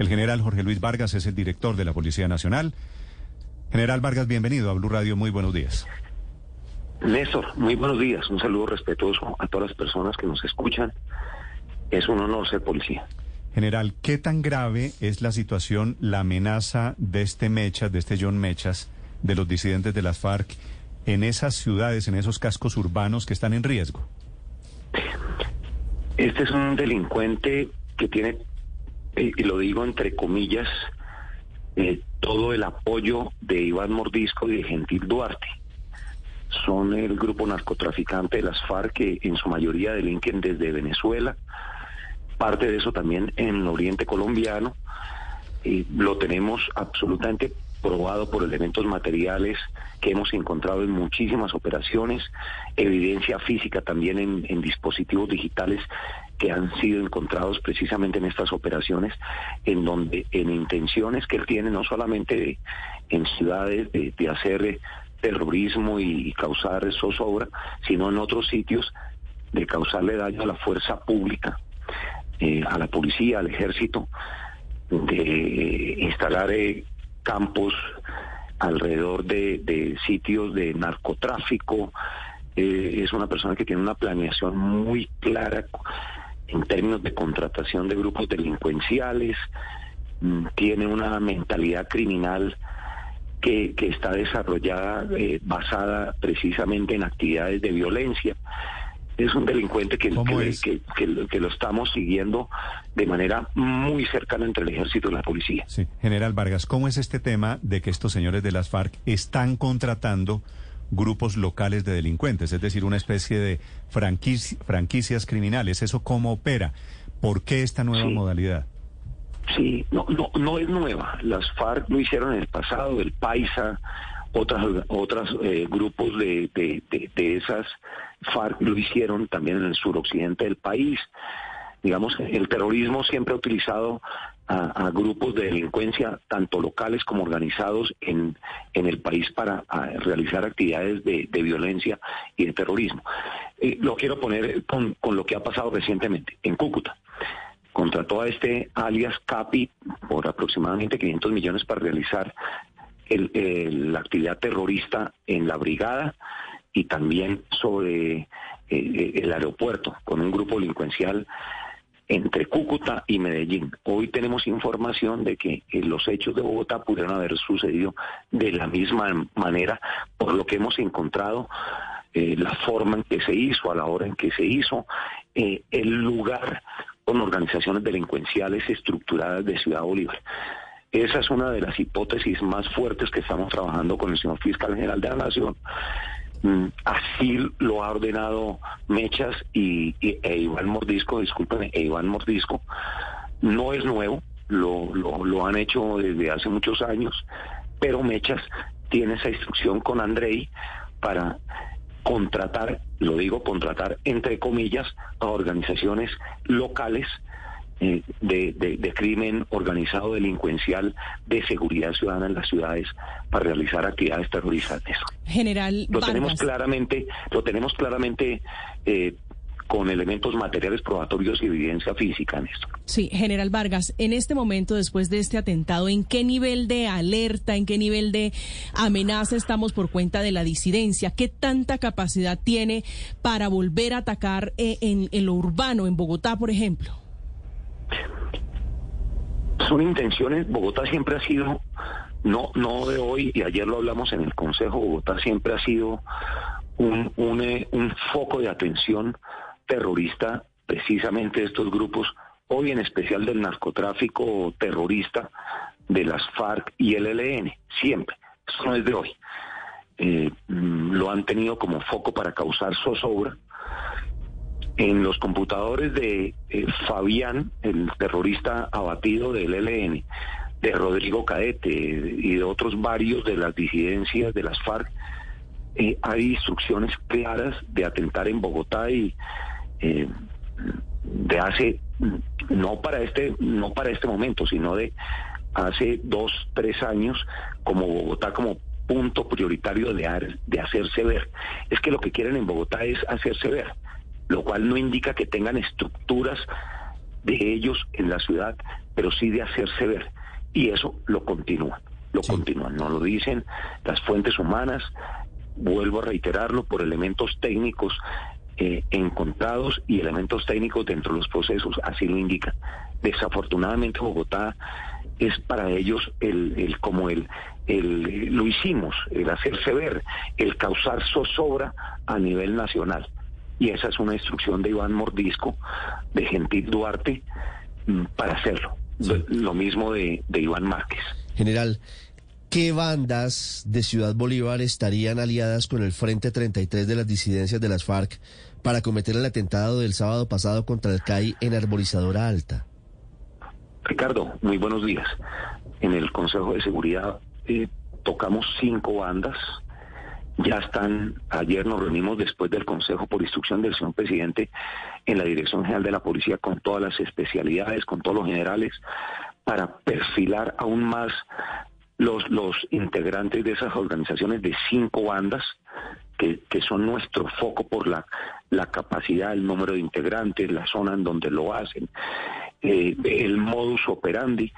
El general Jorge Luis Vargas es el director de la Policía Nacional. General Vargas, bienvenido a Blue Radio. Muy buenos días. Néstor, muy buenos días. Un saludo respetuoso a todas las personas que nos escuchan. Es un honor ser policía. General, ¿qué tan grave es la situación, la amenaza de este Mechas, de este John Mechas, de los disidentes de las FARC en esas ciudades, en esos cascos urbanos que están en riesgo? Este es un delincuente que tiene, eh, y lo digo entre comillas, eh, todo el apoyo de Iván Mordisco y de Gentil Duarte. Son el grupo narcotraficante de las FARC que en su mayoría delinquen desde Venezuela, parte de eso también en el oriente colombiano. Y lo tenemos absolutamente probado por elementos materiales que hemos encontrado en muchísimas operaciones, evidencia física también en, dispositivos digitales que han sido encontrados precisamente en estas operaciones, en donde en intenciones que él tiene no solamente en ciudades de, hacer terrorismo y, causar zozobra, sino en otros sitios de causarle daño a la fuerza pública, eh, a la policía, al ejército, de instalar eh, campos alrededor de, sitios de narcotráfico. Eh, es una persona que tiene una planeación muy clara en términos de contratación de grupos delincuenciales, mm, tiene una mentalidad criminal que, está desarrollada eh, basada precisamente en actividades de violencia. Es un delincuente que, que, lo estamos siguiendo de manera muy cercana entre el ejército y la policía. Sí, General Vargas, ¿cómo es este tema de que estos señores de las FARC están contratando grupos locales de delincuentes, es decir, una especie de franquicias criminales? ¿Eso cómo opera? ¿Por qué esta nueva modalidad? Sí, no, no, no es nueva. Las FARC lo hicieron en el pasado, el Paisa, otras otras eh, grupos de, de, esas FARC lo hicieron también en el suroccidente del país. Digamos, el terrorismo siempre ha utilizado a, grupos de delincuencia, tanto locales como organizados en, en el país para realizar actividades de, violencia y de terrorismo. Eh, lo quiero poner con, con lo que ha pasado recientemente en Cúcuta contrató a este alias Capi por aproximadamente 500 millones para realizar la actividad terrorista en la brigada y también sobre eh, eh, el aeropuerto con un grupo delincuencial entre Cúcuta y Medellín. Hoy tenemos información de que eh, los hechos de Bogotá pudieron haber sucedido de la misma manera, por lo que hemos encontrado la forma en que se hizo, a la hora en que se hizo, el lugar con organizaciones delincuenciales estructuradas de Ciudad Bolívar. Esa es una de las hipótesis más fuertes que estamos trabajando con el señor fiscal general de la Nación. Mm, así lo ha ordenado Mechas y, e Iván Mordisco, discúlpenme, e Iván Mordisco. No es nuevo, lo, lo, lo han hecho desde hace muchos años, pero Mechas tiene esa instrucción con Andrei para contratar, lo digo contratar entre comillas, a organizaciones locales eh, de, de, crimen organizado delincuencial de seguridad ciudadana en las ciudades para realizar actividades terroristas. General, lo tenemos claramente, lo tenemos claramente. Eh, con elementos materiales probatorios y evidencia física en esto. Sí, general Vargas, en este momento, después de este atentado, ¿en qué nivel de alerta, en qué nivel de amenaza estamos por cuenta de la disidencia? ¿Qué tanta capacidad tiene para volver a atacar eh, en, en lo urbano, en Bogotá, por ejemplo? Son intenciones, Bogotá siempre ha sido, no, no de hoy, y ayer lo hablamos en el Consejo, Bogotá siempre ha sido un, eh, foco de atención terrorista precisamente estos grupos, hoy en especial del narcotráfico terrorista de las FARC y el ELN, siempre, eso no es de hoy. Eh, mm, lo han tenido como foco para causar zozobra, en los computadores de eh, Fabián, el terrorista abatido del ELN, de Rodrigo Cadete y de otros varios de las disidencias de las FARC, eh, hay instrucciones claras de atentar en Bogotá y eh, de hace no para este no para este momento, sino de hace dos tres años como Bogotá como punto prioritario de, de hacerse ver. Es que lo que quieren en Bogotá es hacerse ver lo cual no indica que tengan estructuras de ellos en la ciudad, pero sí de hacerse ver. Y eso lo continúan, lo continúan, no lo dicen las fuentes humanas, vuelvo a reiterarlo, por elementos técnicos eh, encontrados y elementos técnicos dentro de los procesos, así lo indica. Desafortunadamente Bogotá es para ellos el, el como el, el, lo hicimos, el hacerse ver, el causar zozobra a nivel nacional. Y esa es una instrucción de Iván Mordisco, de Gentil Duarte, mm, para hacerlo. Lo mismo de, de Iván Márquez. General, ¿qué bandas de Ciudad Bolívar estarían aliadas con el Frente 33 de las disidencias de las FARC para cometer el atentado del sábado pasado contra el CAI en Arborizadora Alta? Ricardo, muy buenos días. En el Consejo de Seguridad eh, tocamos cinco bandas. Ya están, ayer nos reunimos después del Consejo por instrucción del señor presidente en la Dirección General de la Policía con todas las especialidades, con todos los generales, para perfilar aún más los, los integrantes de esas organizaciones de cinco bandas que, que son nuestro foco por la, la capacidad, el número de integrantes, la zona en donde lo hacen, eh, el modus operandi,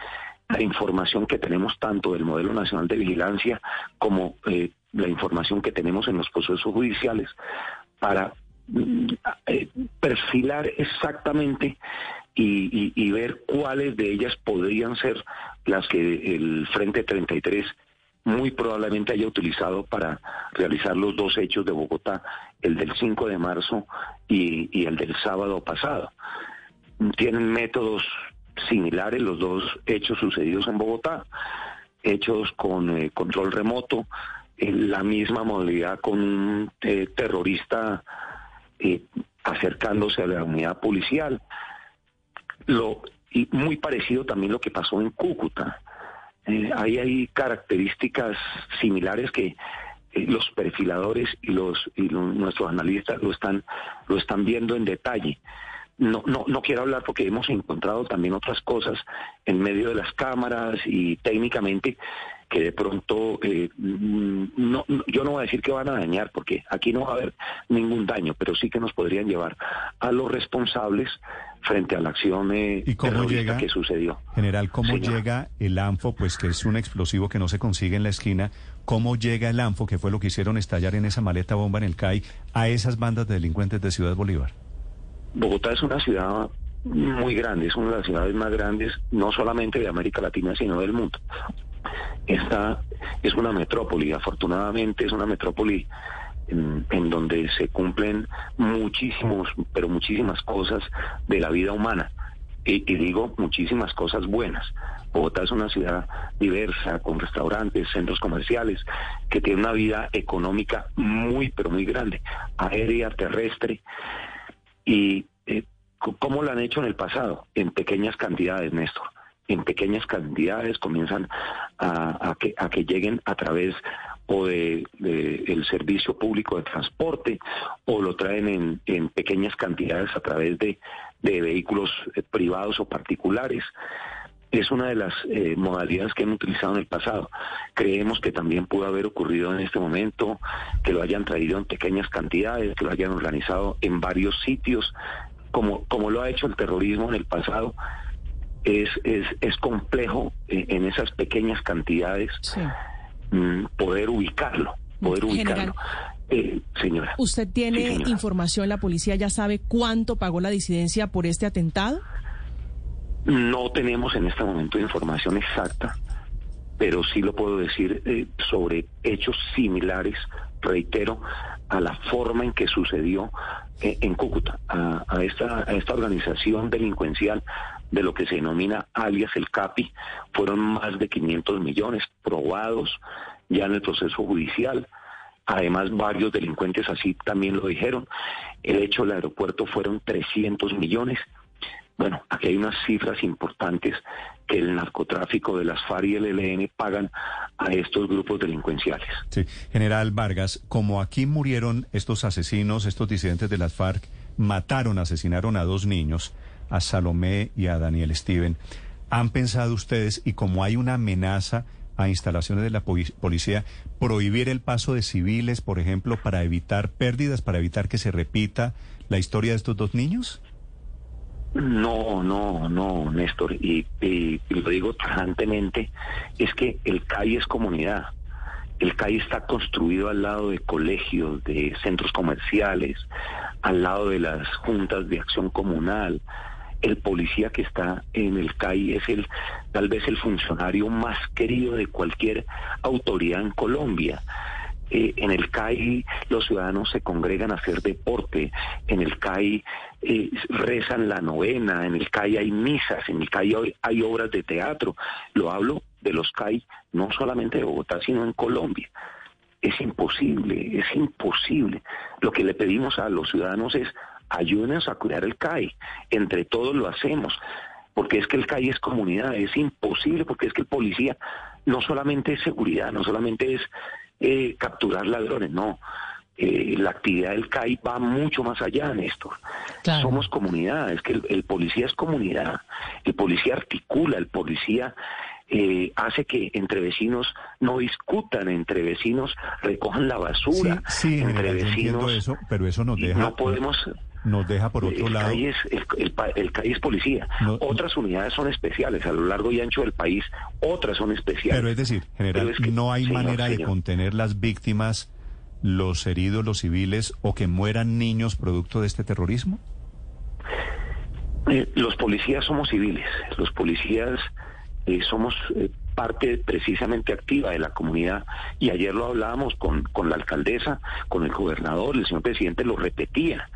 la información que tenemos tanto del modelo nacional de vigilancia como eh, la información que tenemos en los procesos judiciales para mm, eh, perfilar exactamente y, ver cuáles de ellas podrían ser las que el Frente 33 muy probablemente haya utilizado para realizar los dos hechos de Bogotá, el del 5 de marzo y el del sábado pasado. Tienen métodos similares los dos hechos sucedidos en Bogotá, hechos con eh, control remoto, en la misma modalidad con un eh, terrorista eh, acercándose a la unidad policial. Lo, y muy parecido también lo que pasó en Cúcuta. ahí hay características similares que los perfiladores y los y nuestros analistas lo están lo están viendo en detalle no, no, no quiero hablar porque hemos encontrado también otras cosas en medio de las cámaras y técnicamente que de pronto eh, mm, no, yo no voy a decir que van a dañar porque aquí no va a haber ningún daño, pero sí que nos podrían llevar a los responsables frente a la acción eh, ¿Y cómo llega, que sucedió. General, ¿cómo llega el ANFO, pues que es un explosivo que no se consigue en la esquina? ¿Cómo llega el ANFO, que fue lo que hicieron estallar en esa maleta bomba en el CAI, a esas bandas de delincuentes de Ciudad Bolívar? Bogotá es una ciudad muy grande, es una de las ciudades más grandes, no solamente de América Latina, sino del mundo. Esta es una metrópoli, afortunadamente es una metrópoli en, donde se cumplen muchísimos, pero muchísimas cosas de la vida humana. Y, y, digo muchísimas cosas buenas. Bogotá es una ciudad diversa, con restaurantes, centros comerciales, que tiene una vida económica muy, pero muy grande, aérea, terrestre. Y eh, ¿cómo lo han hecho en el pasado? En pequeñas cantidades, Néstor. En pequeñas cantidades comienzan a, que, lleguen a través o de, el servicio público de transporte o lo traen en, pequeñas cantidades a través de, de vehículos eh, privados o particulares es una de las eh, modalidades que hemos utilizado en el pasado. Creemos que también pudo haber ocurrido en este momento, que lo hayan traído en pequeñas cantidades, que lo hayan organizado en varios sitios, como, como lo ha hecho el terrorismo en el pasado. Es, es, es complejo eh, en esas pequeñas cantidades mm, poder ubicarlo, poder ubicarlo. Eh, señora. ¿Usted tiene información, la policía ya sabe cuánto pagó la disidencia por este atentado? No tenemos en este momento información exacta, pero sí lo puedo decir eh, sobre hechos similares, reitero, a la forma en que sucedió eh, en Cúcuta, a, esta, a esta organización delincuencial de lo que se denomina alias el CAPI, fueron más de 500 millones probados ya en el proceso judicial. Además, varios delincuentes así también lo dijeron. El hecho del aeropuerto fueron 300 millones. Bueno, aquí hay unas cifras importantes que el narcotráfico de las FARC y el ELN pagan a estos grupos delincuenciales. Sí, general Vargas, como aquí murieron estos asesinos, estos disidentes de las FARC, mataron, asesinaron a dos niños, a Salomé y a Daniel Steven, ¿han pensado ustedes, y como hay una amenaza a instalaciones de la policía, prohibir el paso de civiles, por ejemplo, para evitar pérdidas, para evitar que se repita la historia de estos dos niños? No, no, no, Néstor, y, lo digo tajantemente, es que el CAI es comunidad. El CAI está construido al lado de colegios, de centros comerciales, al lado de las juntas de acción comunal. El policía que está en el CAI es el tal vez el funcionario más querido de cualquier autoridad en Colombia. En el CAI los ciudadanos se congregan a hacer deporte, en el CAI eh, rezan la novena, en el CAI hay misas, en el CAI hay, obras de teatro. Lo hablo de los CAI no solamente de Bogotá, sino en Colombia. Es imposible, es imposible. Lo que le pedimos a los ciudadanos es ayúdenos a cuidar el CAI. Entre todos lo hacemos porque es que el CAI es comunidad, es imposible, porque es que el policía no solamente es seguridad, no solamente es eh, capturar ladrones, no. Eh, la actividad del CAI va mucho más allá, Néstor. Somos comunidad, es que el, policía es comunidad, el policía articula, el policía eh, hace que entre vecinos no discutan, entre vecinos recojan la basura, sí, entre vecinos. Eso, pero eso nos deja. No podemos nos deja por otro el lado. CAI es, el, el, CAI es policía. otras unidades son especiales. A lo largo y ancho del país, otras son especiales. Pero es decir, general, no hay manera de contener las víctimas, los heridos, los civiles o que mueran niños producto de este terrorismo. Eh, los policías somos civiles. Los policías eh, somos eh, parte precisamente activa de la comunidad y ayer lo hablábamos con, con la alcaldesa, con el gobernador, el señor presidente lo repetía.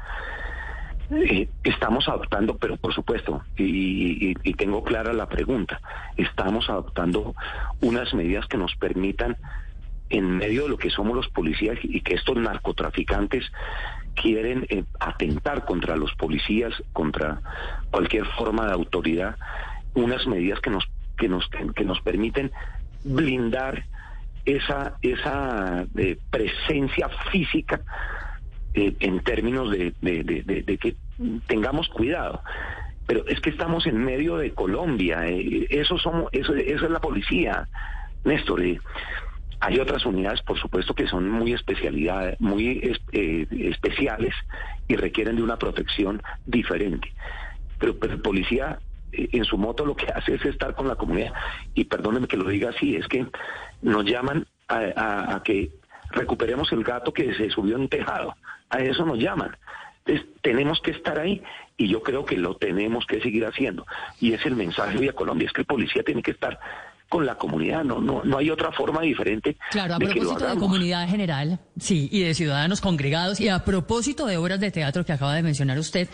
Eh, estamos adoptando, pero por supuesto, y, tengo clara la pregunta, estamos adoptando unas medidas que nos permitan, en medio de lo que somos los policías y que estos narcotraficantes quieren eh, atentar contra los policías, contra cualquier forma de autoridad, unas medidas que nos que nos que nos permiten blindar esa esa eh, presencia física eh, en términos de, que tengamos cuidado. Pero es que estamos en medio de Colombia, eh, eso somos, eso, es la policía, Néstor. Eh, hay otras unidades, por supuesto, que son muy especialidades, muy especiales y requieren de una protección diferente. Pero, pero policía en su moto lo que hace es estar con la comunidad. Y perdónenme que lo diga así, es que nos llaman a que recuperemos el gato que se subió en un tejado. A eso nos llaman. Entonces, tenemos que estar ahí y yo creo que lo tenemos que seguir haciendo. Y es el mensaje de Colombia, es que el policía tiene que estar con la comunidad, no, no, no hay otra forma diferente. Claro, a propósito de comunidad general, sí, y de ciudadanos congregados, y a propósito de obras de teatro que acaba de mencionar usted,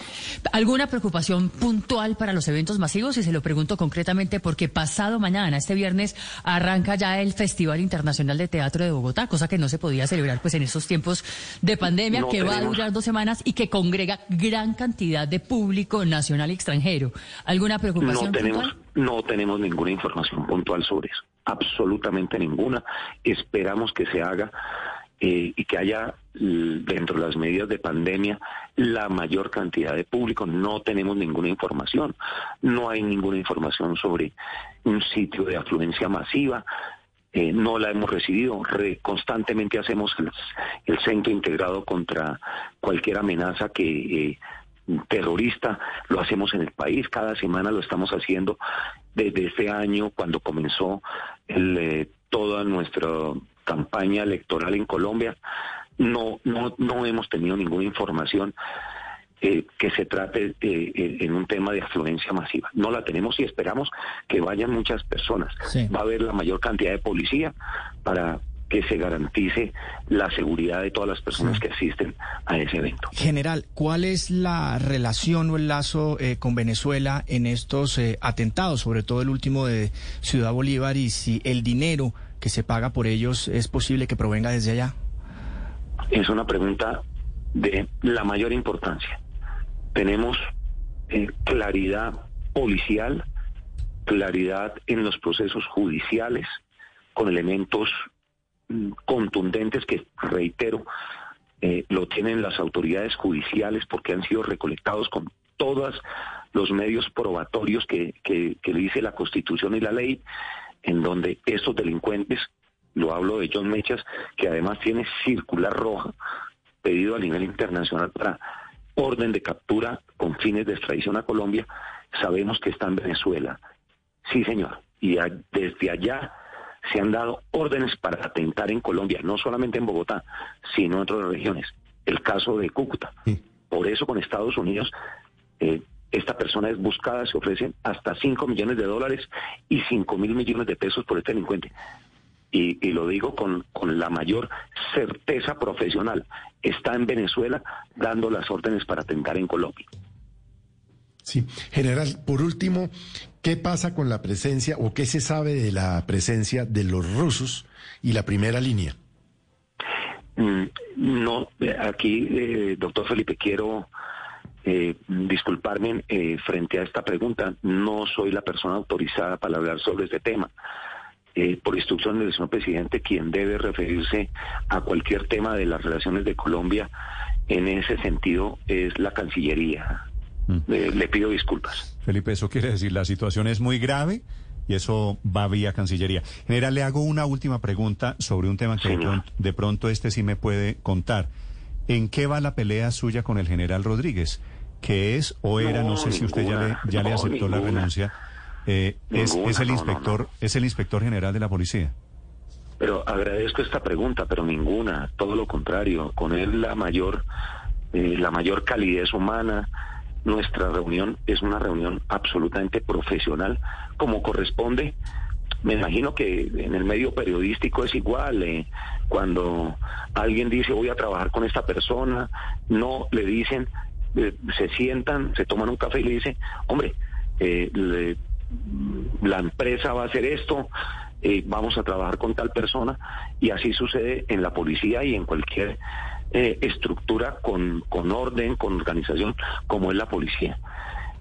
¿alguna preocupación puntual para los eventos masivos? Y se lo pregunto concretamente porque pasado mañana, este viernes, arranca ya el Festival Internacional de Teatro de Bogotá, cosa que no se podía celebrar pues en estos tiempos de pandemia, que va a durar dos semanas y que congrega gran cantidad de público nacional y extranjero. ¿Alguna preocupación no tenemos, puntual? No tenemos ninguna información puntual sobre eso, absolutamente ninguna. Esperamos que se haga eh, y que haya dentro de las medidas de pandemia la mayor cantidad de público. No tenemos ninguna información, no hay ninguna información sobre un sitio de afluencia masiva. Eh, no la hemos recibido. constantemente hacemos el, centro integrado contra cualquier amenaza que eh, terrorista, lo hacemos en el país, cada semana lo estamos haciendo desde este año cuando comenzó el, eh, toda nuestra campaña electoral en Colombia. No, no, no hemos tenido ninguna información eh, que se trate eh, en un tema de afluencia masiva. No la tenemos y esperamos que vayan muchas personas. Va a haber la mayor cantidad de policía para que se garantice la seguridad de todas las personas que asisten a ese evento. General, ¿cuál es la relación o el lazo eh, con Venezuela en estos eh, atentados, sobre todo el último de Ciudad Bolívar, y si el dinero que se paga por ellos es posible que provenga desde allá? Es una pregunta de la mayor importancia. Tenemos eh, claridad policial, claridad en los procesos judiciales, con elementos contundentes que, reitero, eh, lo tienen las autoridades judiciales porque han sido recolectados con todos los medios probatorios que, dice la Constitución y la ley, en donde estos delincuentes, lo hablo de John Mechas, que además tiene circular roja, pedido a nivel internacional para orden de captura con fines de extradición a Colombia, sabemos que está en Venezuela. Sí, señor. Y desde allá se han dado órdenes para atentar en Colombia, no solamente en Bogotá, sino en otras regiones. El caso de Cúcuta. Por eso con Estados Unidos eh, esta persona es buscada, se ofrecen hasta 5 millones de dólares y 5 mil millones de pesos por este delincuente. Y, y, lo digo con, con la mayor certeza profesional. Está en Venezuela dando las órdenes para atentar en Colombia. Sí, general, por último, ¿qué pasa con la presencia o qué se sabe de la presencia de los rusos y la primera línea? Mm, no, aquí, eh, doctor Felipe, quiero eh, disculparme eh, frente a esta pregunta. No soy la persona autorizada para hablar sobre este tema. Eh, por instrucción del señor presidente, quien debe referirse a cualquier tema de las relaciones de Colombia en ese sentido es la Cancillería. Mm. le pido disculpas. Felipe, eso quiere decir, la situación es muy grave y eso va vía Cancillería. General, le hago una última pregunta sobre un tema que de pronto, de pronto, este sí me puede contar. ¿En qué va la pelea suya con el general Rodríguez? ¿Qué es o era, no, sé si usted ya le, ya le aceptó la renuncia, eh, es, es, el inspector, es el inspector general de la policía? Pero agradezco esta pregunta, pero ninguna, todo lo contrario. Con él la mayor, eh, la mayor calidez humana, nuestra reunión es una reunión absolutamente profesional, como corresponde. Me imagino que en el medio periodístico es igual. Eh, cuando alguien dice voy a trabajar con esta persona, no le dicen, eh, se sientan, se toman un café y le dicen, hombre, eh, la empresa va a hacer esto, vamos a trabajar con tal persona, y así sucede en la policía y en cualquier eh, estructura con, con orden, con organización, como es la policía.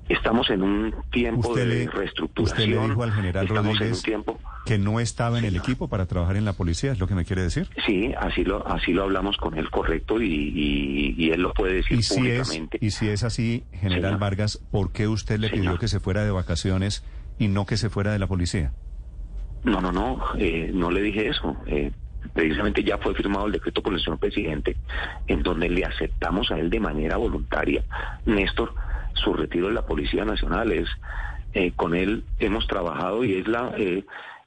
Estamos en un tiempo de reestructuración. ¿Usted le dijo al general Rodríguez que no estaba en el equipo para trabajar en la policía? ¿Es lo que me quiere decir? Sí, así lo así lo hablamos con él, correcto, y, y, él lo puede decir ¿Y públicamente. y si es así, general Vargas, ¿por qué usted le pidió que se fuera de vacaciones y no que se fuera de la policía? No, no, no, eh, no le dije eso. Eh, precisamente ya fue firmado el decreto por el señor presidente, en donde le aceptamos a él de manera voluntaria, Néstor, su retiro de la Policía Nacional. Es, eh, con él hemos trabajado y es la... Eh,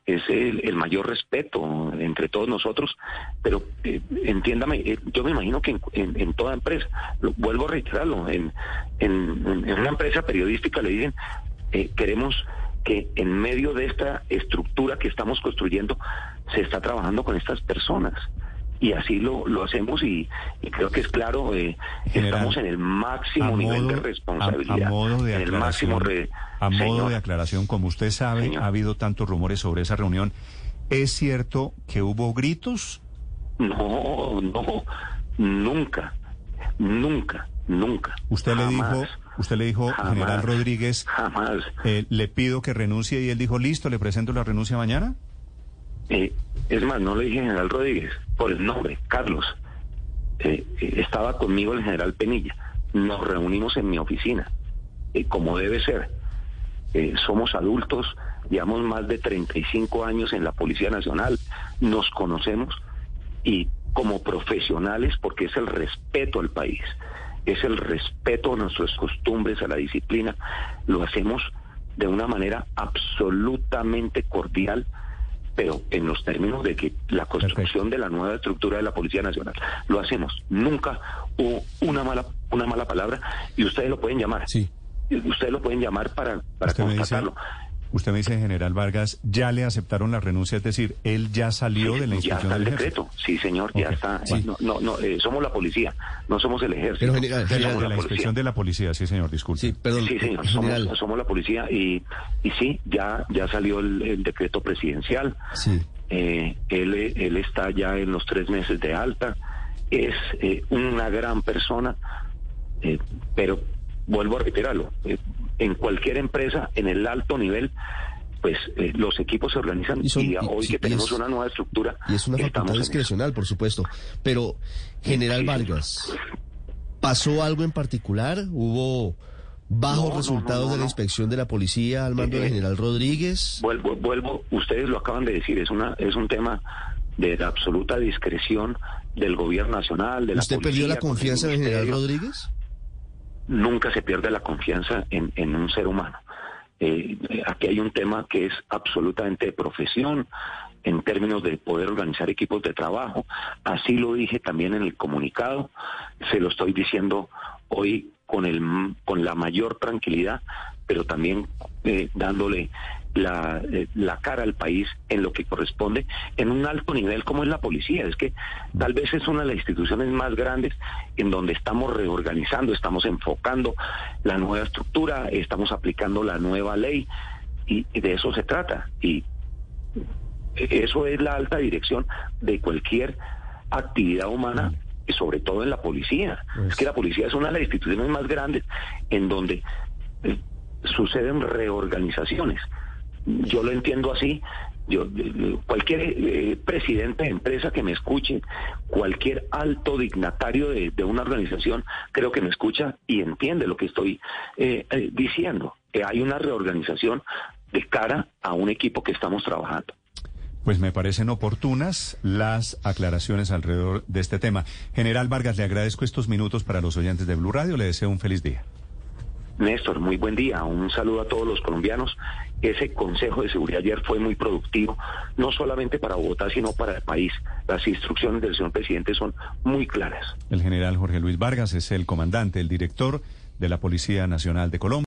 es el, mayor respeto entre todos nosotros, pero eh, entiéndame, yo me imagino que en, en, toda empresa, vuelvo a reiterarlo, en, en, una empresa periodística le dicen, queremos que en medio de esta estructura que estamos construyendo se está trabajando con estas personas. Y así lo, lo hacemos y, creo que es claro, eh, estamos en el máximo nivel de responsabilidad. A, modo de en el máximo a modo de aclaración, como usted sabe, ha habido tantos rumores sobre esa reunión. ¿Es cierto que hubo gritos? No, no, nunca, nunca, nunca. Usted le dijo, usted le dijo, general Rodríguez, jamás. Eh, le pido que renuncie y él dijo, listo, le presento la renuncia mañana. Eh, es más, no le dije general Rodríguez, por el nombre, Carlos. Eh, eh, estaba conmigo el general Penilla. Nos reunimos en mi oficina, como debe ser. somos adultos, llevamos más de 35 años en la Policía Nacional, nos conocemos y como profesionales, porque es el respeto al país, es el respeto a nuestras costumbres, a la disciplina, lo hacemos de una manera absolutamente cordial pero en los términos de que la construcción de la nueva estructura de la Policía Nacional lo hacemos. Nunca hubo una mala, una mala palabra y ustedes lo pueden llamar. Sí. Ustedes lo pueden llamar para, para constatarlo. Usted me dice, general Vargas, ya le aceptaron la renuncia, es decir, él ya salió de la inspección ya está el decreto, sí señor, ya está. No, no, eh, somos la policía, no somos el ejército. Pero, de, la, inspección de la policía, sí señor, disculpe. Sí, perdón. Sí señor, somos, somos, la policía y, y sí, ya, ya salió el, decreto presidencial. Sí. Eh, él, él está ya en los tres meses de alta, es eh, una gran persona, pero vuelvo a reiterarlo, eh, en cualquier empresa, en el alto nivel, pues eh, los equipos se organizan y, hoy que tenemos una nueva estructura. Y es una facultad discrecional, por supuesto. Pero, General Vargas, ¿pasó algo en particular? ¿Hubo bajos resultados de la inspección de la policía al mando de eh, General Rodríguez? Vuelvo, vuelvo, ustedes lo acaban de decir, es, una, es un tema de absoluta discreción del gobierno nacional, de la ¿Usted perdió la confianza en General Rodríguez? Nunca se pierde la confianza en, un ser humano. Eh, aquí hay un tema que es absolutamente de profesión en términos de poder organizar equipos de trabajo. Así lo dije también en el comunicado. Se lo estoy diciendo hoy con, el, con la mayor tranquilidad, pero también eh, dándole la, eh, la, cara al país en lo que corresponde en un alto nivel como es la policía. Es que tal vez es una de las instituciones más grandes en donde estamos reorganizando, estamos enfocando la nueva estructura, estamos aplicando la nueva ley y, y de eso se trata. Y eso es la alta dirección de cualquier actividad humana y sobre todo en la policía. Es que la policía es una de las instituciones más grandes en donde eh, suceden reorganizaciones. Yo lo entiendo así. Yo, cualquier eh, presidente de empresa que me escuche, cualquier alto dignatario de, una organización, creo que me escucha y entiende lo que estoy eh, eh, diciendo. Que hay una reorganización de cara a un equipo que estamos trabajando. Pues me parecen oportunas las aclaraciones alrededor de este tema. General Vargas, le agradezco estos minutos para los oyentes de Blue Radio. Le deseo un feliz día. Néstor, muy buen día. Un saludo a todos los colombianos. Ese Consejo de Seguridad ayer fue muy productivo, no solamente para Bogotá, sino para el país. Las instrucciones del señor presidente son muy claras. El general Jorge Luis Vargas es el comandante, el director de la Policía Nacional de Colombia.